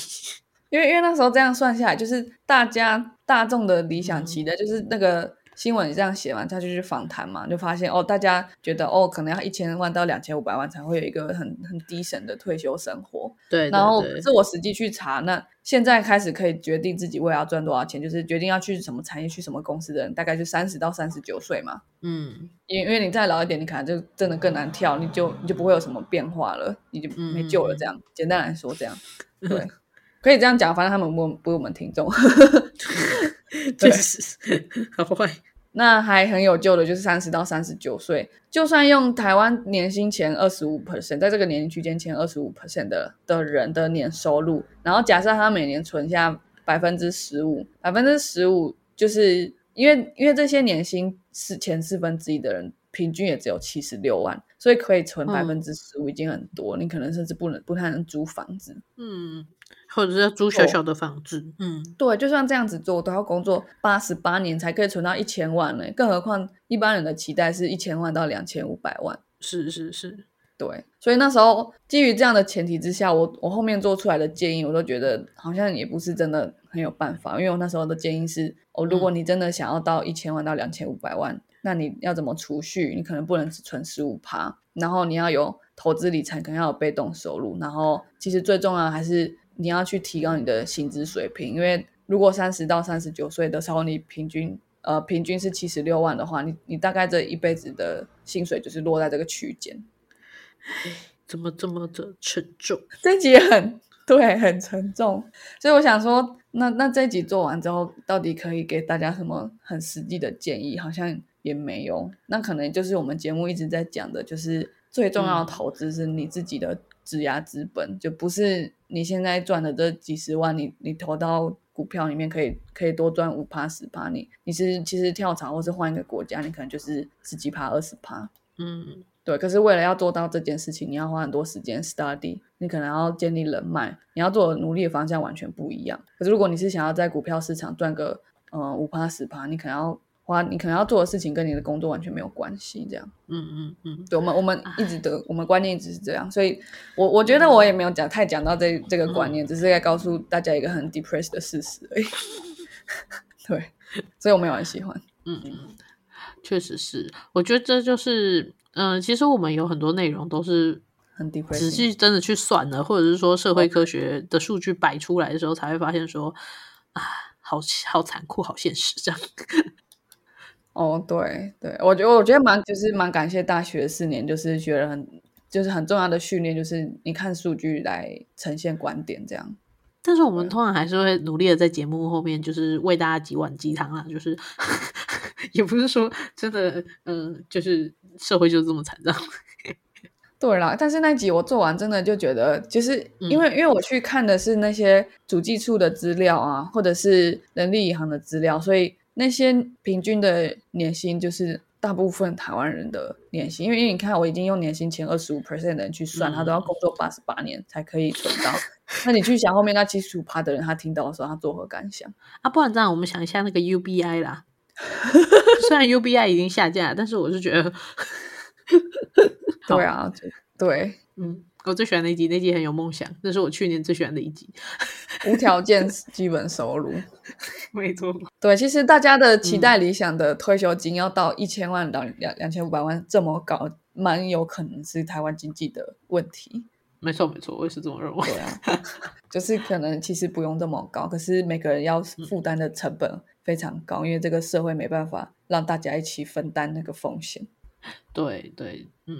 B: 因为因为那时候这样算下来，就是大家大众的理想期的，就是那个新闻这样写完，他就去访谈嘛，就发现哦，大家觉得哦，可能要一千万到两千五百万才会有一个很很低神的退休生活。
A: 对，
B: 然后
A: 可
B: 是我实际去查，那现在开始可以决定自己未来要赚多少钱，就是决定要去什么产业、去什么公司的人，大概就三十到三十九岁嘛。
A: 嗯
B: 因因为你再老一点，你可能就真的更难跳，你就你就不会有什么变化了，你就没救了。这样，简单来说，这样 对，可以这样讲，反正他们不不是我们听众。
A: 确实好坏。
B: 那还很有救的，就是三十到三十九岁，就算用台湾年薪前二十五 percent，在这个年龄区间前二十五 percent 的的人的年收入，然后假设他每年存下百分之十五，百分之十五，就是因为因为这些年薪是前四分之一的人，平均也只有七十六万，所以可以存
A: 嗯
B: 百分之十五已经很多，你可能甚至不能不太能租房子。
A: 嗯，或者是要租小小的房子。嗯，
B: 对，就算这样子做，都要工作八十八年才可以存到一千万呢。更何况一般人的期待是一千万到两千五百万。
A: 是是是。
B: 对，所以那时候基于这样的前提之下，我我后面做出来的建议，我都觉得好像也不是真的很有办法。因为我那时候的建议是，哦，如果你真的想要到一千万到两千五百万，那你要怎么储蓄？你可能不能只存十五趴，然后你要有投资理财，可能要有被动收入，然后其实最重要的还是你要去提高你的薪资水平，因为如果三十到三十九岁的时候，你平均呃平均是七十六万的话，你你大概这一辈子的薪水就是落在这个区间。
A: 怎么这么的沉重？
B: 这一集很对，很沉重，所以我想说，那那这一集做完之后，到底可以给大家什么很实际的建议？好像也没有。那可能就是我们节目一直在讲的，就是最重要的投资是你自己的质押资本，就不是你现在赚的这几十万，你你投到股票里面可以可以多赚五趴十趴，你你是其实跳槽或是换一个国家，你可能就是十几趴二十趴。
A: 嗯
B: 对，可是为了要做到这件事情，你要花很多时间 study，你可能要建立人脉，你要做的努力的方向完全不一样。可是如果你是想要在股票市场赚个嗯五趴十趴，你可能要花，你可能要做的事情跟你的工作完全没有关系。这样，
A: 嗯嗯嗯，
B: 对我们我们一直的我们观念一直是这样，所以我我觉得我也没有讲太讲到这这个观念，只是在告诉大家一个很 depressed 的事实而已。对，所以我没有很喜欢。
A: 嗯嗯，确实是。我觉得这就是，嗯、其实我们有很多内容都是
B: 很 depressed，
A: 仔细真的去算了，或者是说社会科学的数据摆出来的时候，才会发现说，啊，好好残酷，好现实，这样。
B: 哦，对对，我觉得我觉得蛮就是蛮感谢大学四年，就是学了很就是很重要的训练，就是你看数据来呈现观点这样。
A: 但是我们通常还是会努力的在节目后面，就是为大家几碗鸡汤啊，就是 也不是说真的，嗯、就是社会就是这么残障。
B: 对啦，但是那集我做完，真的就觉得，就是因为、因为我去看的是那些主计处的资料啊，或者是人力银行的资料，所以那些平均的年薪就是大部分台湾人的年薪。因为因为你看，我已经用年薪前二十五 percent 的人去算，他都要工作八十八年才可以存到。那你去想后面那七十五趴的人，他听到的时候，他作何感想？
A: 啊，不然这样，我们想一下那个 UBI 啦。虽然 UBI 已经下架，但是我是觉得，
B: 对啊，对，
A: 嗯，我最喜欢的一集，那集很有梦想，那是我去年最喜欢的一集。
B: 无条件基本收入。
A: 没错，
B: 对，其实大家的期待理想的退休金要到一千万到两两千五百万这么高，蛮有可能是台湾经济的问题。
A: 没错，没错，我也是这么认为。
B: 对啊，就是可能其实不用这么高，可是每个人要负担的成本非常高，因为这个社会没办法让大家一起分担那个风险。
A: 对对，嗯，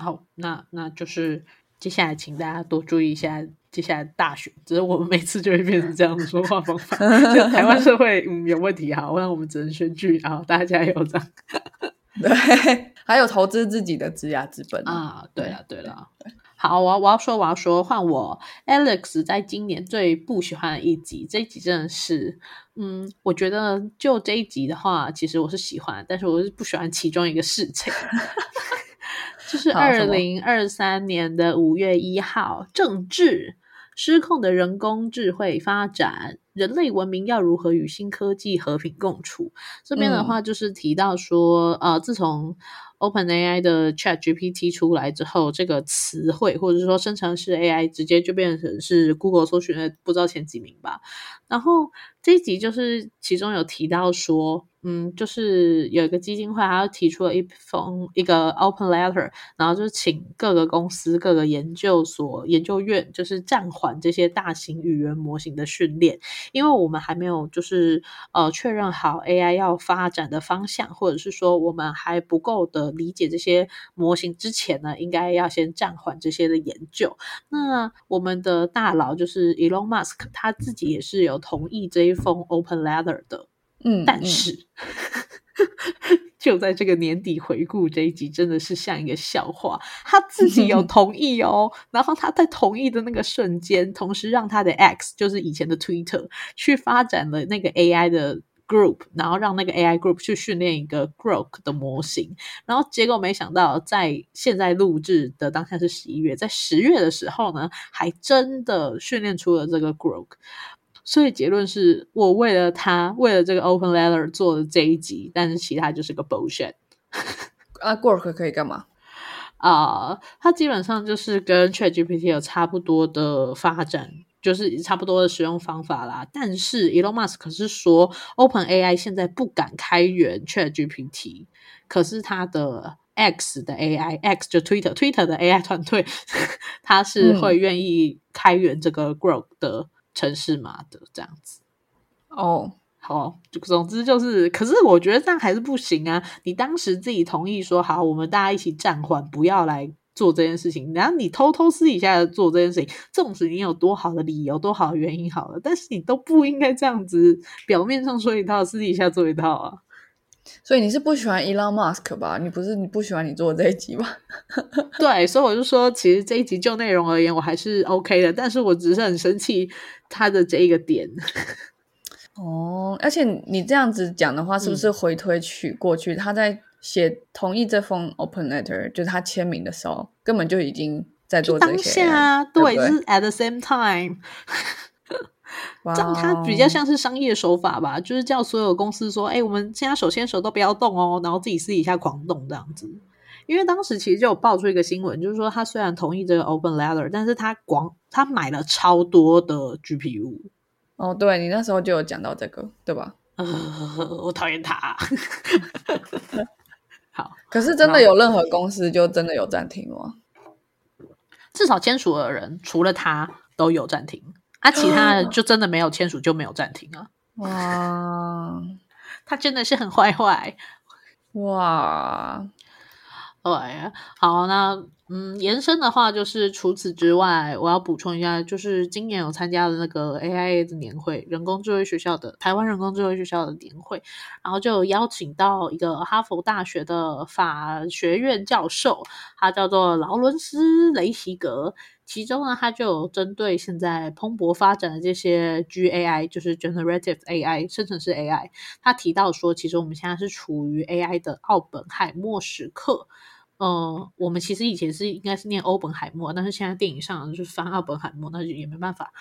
A: 好，那那就是接下来请大家多注意一下接下来大选，只是我们每次就会变成这样的说话方法，就台湾社会嗯有问题，好，那我们只能选举，好，大家加油这样
B: 对，还有投资自己的质押资本啊。
A: 啊，对了对了。好，我要我要说我要说，换我 Alex 在今年最不喜欢的一集，这一集真的是，嗯，我觉得就这一集的话，其实我是喜欢，但是我是不喜欢其中一个事情，就是二零二三年的五月一号，政治失控的人工智慧发展，人类文明要如何与新科技和平共处。这边的话就是提到说，呃，自从 OpenAI 的 ChatGPT 出来之后，这个词汇或者说生成式 AI 直接就变成是 Google 搜寻的不知道前几名吧。然后这一集就是其中有提到说。嗯，就是有一个基金会，他提出了一封一个 open letter，然后就是请各个公司、各个研究所、研究院，就是暂缓这些大型语言模型的训练，因为我们还没有就是呃确认好 AI 要发展的方向，或者是说我们还不够的理解这些模型之前呢，应该要先暂缓这些的研究。那我们的大佬就是 Elon Musk，他自己也是有同意这一封 open letter 的。
B: 嗯，
A: 但是 就在这个年底回顾这一集，真的是像一个笑话。他自己有 同意哦，然后他在同意的那个瞬间，同时让他的 X，就是以前的 Twitter，去发展了那个 AI 的 group，然后让那个 AI group 去训练一个 Grok 的模型。然后结果没想到，在现在录制的当下是十一月，在十月的时候呢，还真的训练出了这个 Grok。所以结论是我为了他，为了这个 Open Letter 做的这一集，但是其他就是个 bullshit。
B: 啊，Grok 可以干嘛？
A: 啊，它基本上就是跟 ChatGPT 有差不多的发展，就是差不多的使用方法啦。但是 Elon Musk 是说 Open AI 现在不敢开源 ChatGPT，可是他的 X 的 AI，X 就 Twitter，Twitter 的 AI 团队，他是会愿意开源这个 Grok 的。城市码的这样子
B: 哦，
A: 好，总之就是，可是我觉得这样还是不行啊！你当时自己同意说好，我们大家一起暂缓，不要来做这件事情，然后你偷偷私底下做这件事情，纵使你有多好的理由、多好的原因，好了，但是你都不应该这样子，表面上说一套，私底下做一套啊！
B: 所以你是不喜欢 Elon Musk 吧？你不是你不喜欢你做这一集吧？
A: 对，所以我就说，其实这一集就内容而言，我还是 OK 的，但是我只是很生气他的这一个点。
B: 哦，而且你这样子讲的话，是不是回推去过去，他在写同意这封 Open Letter，就是他签名的时候，根本就已经在做这些
A: 啊？对，是 at the same time。这样它比较像是商业手法吧，就是叫所有公司说：“哎，我们现在手牵手都不要动哦，然后自己私底下狂动这样子。”因为当时其实就有爆出一个新闻，就是说他虽然同意这个 Open Letter，但是他广他买了超多的 GPU。
B: 哦，对你那时候就有讲到这个，对吧？
A: 我讨厌他。好，
B: 可是真的有任何公司就真的有暂停吗？
A: 至少签署的人除了他都有暂停。啊，其他的就真的没有签署就没有暂停啊！
B: 哇，
A: 他真的是很坏坏
B: 哇！
A: 对，好，那嗯，延伸的话就是除此之外，我要补充一下，就是今年有参加的那个 AIA 的年会，人工智慧学校的台湾人工智慧学校的年会，然后就邀请到一个哈佛大学的法学院教授，他叫做劳伦斯雷希格。其中呢，他就有针对现在蓬勃发展的这些 GAI，就是 Generative AI 生成式 AI，他提到说，其实我们现在是处于 AI 的奥本海默时刻。嗯，我们其实以前是应该是念欧本海默，但是现在电影上就是翻奥本海默，那就也没办法。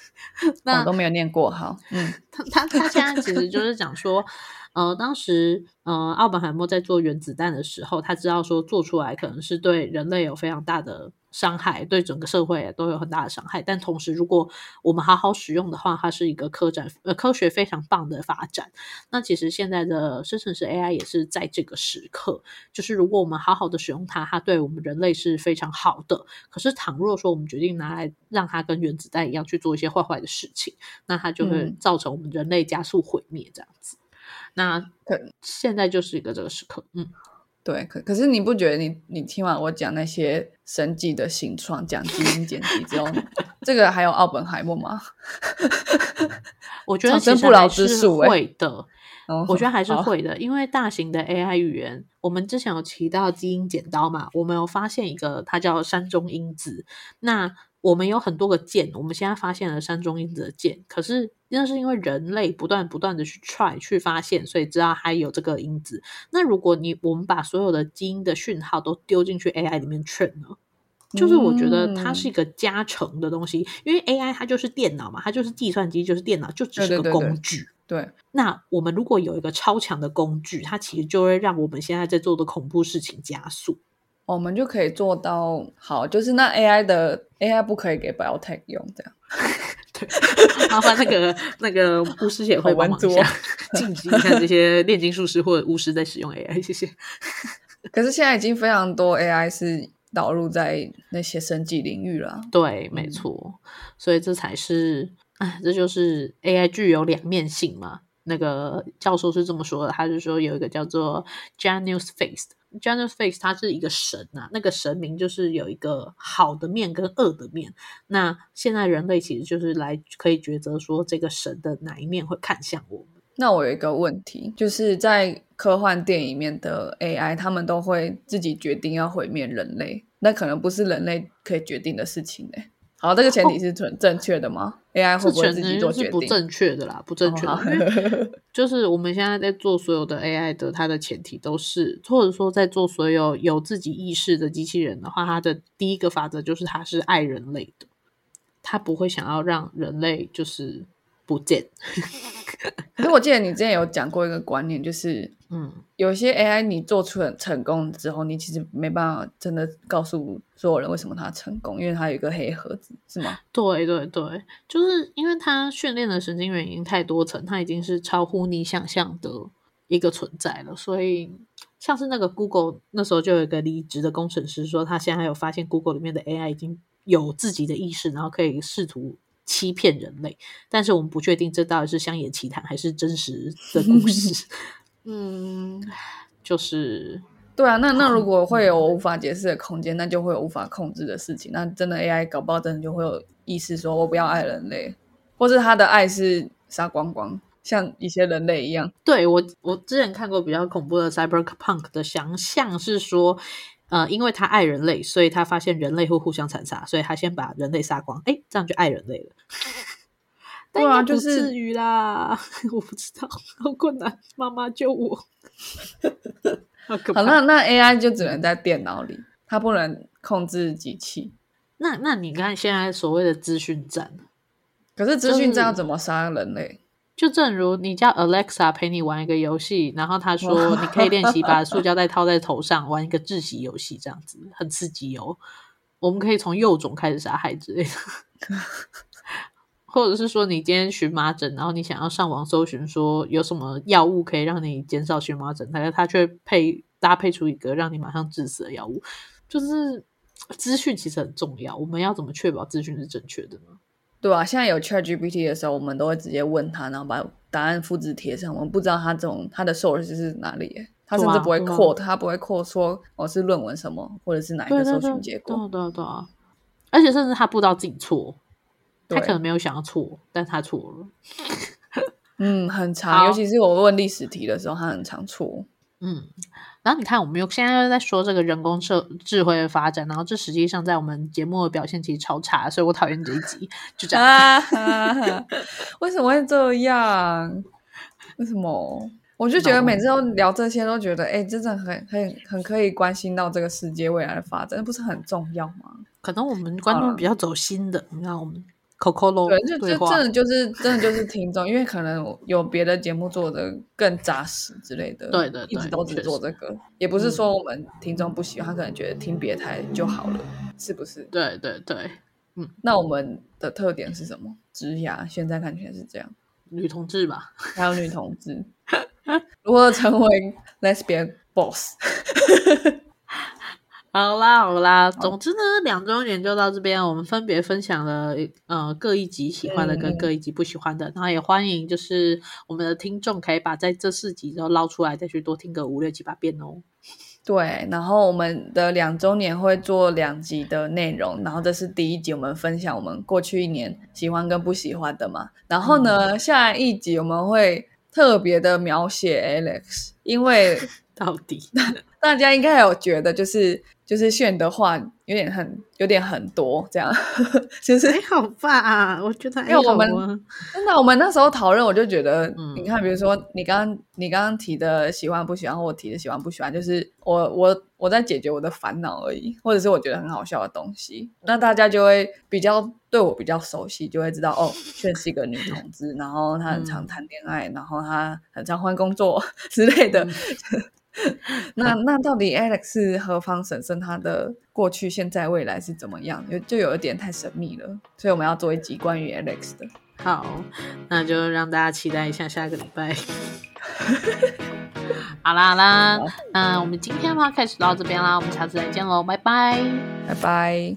B: 那我都没有念过哈。嗯，
A: 他他他现在其实就是讲说。呃，当时呃，奥本海默在做原子弹的时候，他知道说做出来可能是对人类有非常大的伤害，对整个社会都有很大的伤害。但同时，如果我们好好使用的话，它是一个科展呃科学非常棒的发展。那其实现在的生成式 AI 也是在这个时刻，就是如果我们好好的使用它，它对我们人类是非常好的。可是，倘若说我们决定拿来让它跟原子弹一样去做一些坏坏的事情，那它就会造成我们人类加速毁灭这样子。那可现在就是一个这个时刻，嗯，
B: 对，可可是你不觉得你你听完我讲那些神迹的形创，讲基因剪辑之后，这个还有奥本海默吗？
A: 我觉得其实还是会的，我觉得还是会的，因为大型的 AI 语言，我们之前有提到基因剪刀嘛，我们有发现一个，它叫山中因子，那。我们有很多个键，我们现在发现了山中因子的键，可是那是因为人类不断不断的去 try 去发现，所以知道还有这个因子。那如果你我们把所有的基因的讯号都丢进去 AI 里面 train 呢？就是我觉得它是一个加成的东西，因为 AI 它就是电脑嘛，它就是计算机，就是电脑，就只是个工具。
B: 对，
A: 那我们如果有一个超强的工具，它其实就会让我们现在在做的恐怖事情加速。
B: 我们就可以做到好，就是那 AI 的 AI 不可以给 BioTech 用，这样。
A: 对，麻烦那个那个巫师协会帮忙一下，禁止一下这些炼金术师或者巫师在使用 AI，谢谢。
B: 可是现在已经非常多 AI 是导入在那些生计领域了。
A: 对，没错，所以这才是。哎，这就是 AI 具有两面性嘛？那个教授是这么说的，他就说有一个叫做 Janus Face，Janus Face 它是一个神呐，那个神明就是有一个好的面跟恶的面。那现在人类其实就是来可以抉择说这个神的哪一面会看向我们。
B: 那我有一个问题，就是在科幻电影里面的 AI，他们都会自己决定要毁灭人类，那可能不是人类可以决定的事情呢。好，这个前提是正正确的吗？AI 会不会自己做决定？
A: 不正确的啦，不正确的。就是我们现在在做所有的 AI 的，它的前提都是，或者说在做所有有自己意识的机器人的话，它的第一个法则就是它是爱人类的，它不会想要让人类就是不见。
B: 可是我记得你之前有讲过一个观念，就是，嗯，有些 AI 你做出很成功之后，你其实没办法真的告诉所有人为什么它成功，因为它有一个黑盒子，是吗？
A: 对对对，就是因为它训练的神经元已经太多层，它已经是超乎你想象的一个存在了。所以，像是那个 Google 那时候就有一个离职的工程师说，他现在有发现 Google 里面的 AI 已经有自己的意识，然后可以试图。欺骗人类，但是我们不确定这到底是乡野奇谈还是真实的故事。嗯，就是
B: 对啊，那那如果会有无法解释的空间，那就会有无法控制的事情。那真的 AI 搞不好真的就会有意识，说我不要爱人类，或是他的爱是杀光光，像一些人类一样。
A: 对我，我之前看过比较恐怖的 Cyberpunk 的想象是说。呃，因为他爱人类，所以他发现人类会互相残杀，所以他先把人类杀光，哎，这样就爱人类了。
B: 对啊，就是
A: 至于啦，我不知道，好困难，妈妈救我。
B: 好，那那 AI 就只能在电脑里，它不能控制机器。
A: 那那你看现在所谓的资讯战，
B: 可是资讯战要怎么杀人类？
A: 就正如你叫 Alexa 陪你玩一个游戏，然后他说你可以练习 把塑胶袋套在头上，玩一个窒息游戏，这样子很刺激哦。我们可以从幼种开始杀害之类的，或者是说你今天荨麻疹，然后你想要上网搜寻说有什么药物可以让你减少荨麻疹，但是他却配搭配出一个让你马上致死的药物。就是资讯其实很重要，我们要怎么确保资讯是正确的呢？
B: 对啊，现在有 ChatGPT 的时候，我们都会直接问他，然后把答案复制贴上。我们不知道他这种他的 source 是哪里，他甚至不会扩，他不会扩说我是论文什么，或者是哪一个搜寻结果。
A: 对对对啊！而且甚至他不知道自己错，他可能没有想要错，但他错了。
B: 嗯，很长，尤其是我问历史题的时候，他很常错。
A: 嗯。然后你看，我们又现在又在说这个人工智智慧的发展，然后这实际上在我们节目的表现其实超差，所以我讨厌这一集。就这样，啊
B: 为什么会这样？为什么？我就觉得每次都聊这些，都觉得哎，真的很很很可以关心到这个世界未来的发展，不是很重要吗？
A: 可能我们观众比较走心的，你看我们。Coco
B: 对，就就真的就是真的就是听众，因为可能有别的节目做的更扎实之类的，
A: 对对，
B: 一直都只做这个，也不是说我们听众不喜欢，他可能觉得听别台就好了，是不是？
A: 对对对，
B: 嗯，那我们的特点是什么？直牙，现在看起来是这样，
A: 女同志吧，
B: 还有女同志，如何成为 Lesbian Boss？
A: 好啦好啦，总之呢，两周年就到这边，我们分别分享了呃各一集喜欢的跟各一集不喜欢的，然后也欢迎就是我们的听众可以把在这四集都捞出来，再去多听个五六七八遍哦。
B: 对，然后我们的两周年会做两集的内容，然后这是第一集，我们分享我们过去一年喜欢跟不喜欢的嘛。然后呢，下一集我们会特别的描写 Alex，因为
A: 到底
B: 大家应该有觉得就是。就是炫的话有点很有点很多这样，就是
A: 还好吧？我觉得
B: 因为我们真的，我们那时候讨论，我就觉得，
A: 嗯
B: 你看，比如说你刚刚你刚刚提的喜欢不喜欢，或我提的喜欢不喜欢，就是我我我在解决我的烦恼而已，或者是我觉得很好笑的东西，那大家就会比较对我比较熟悉，就会知道哦，炫是一个女同志，然后她很常
A: 嗯
B: 谈恋爱，然后她很常换工作 之类的。那那到底 Alex 是何方神圣？他的过去、现在、未来是怎么样？有就有一点太神秘了，所以我们要做一集关于 Alex 的。
A: 好，那就让大家期待一下下个礼拜。好啦好啦，那我们今天的 podcast 到这边啦，我们下次再见喽，拜拜。
B: 拜拜。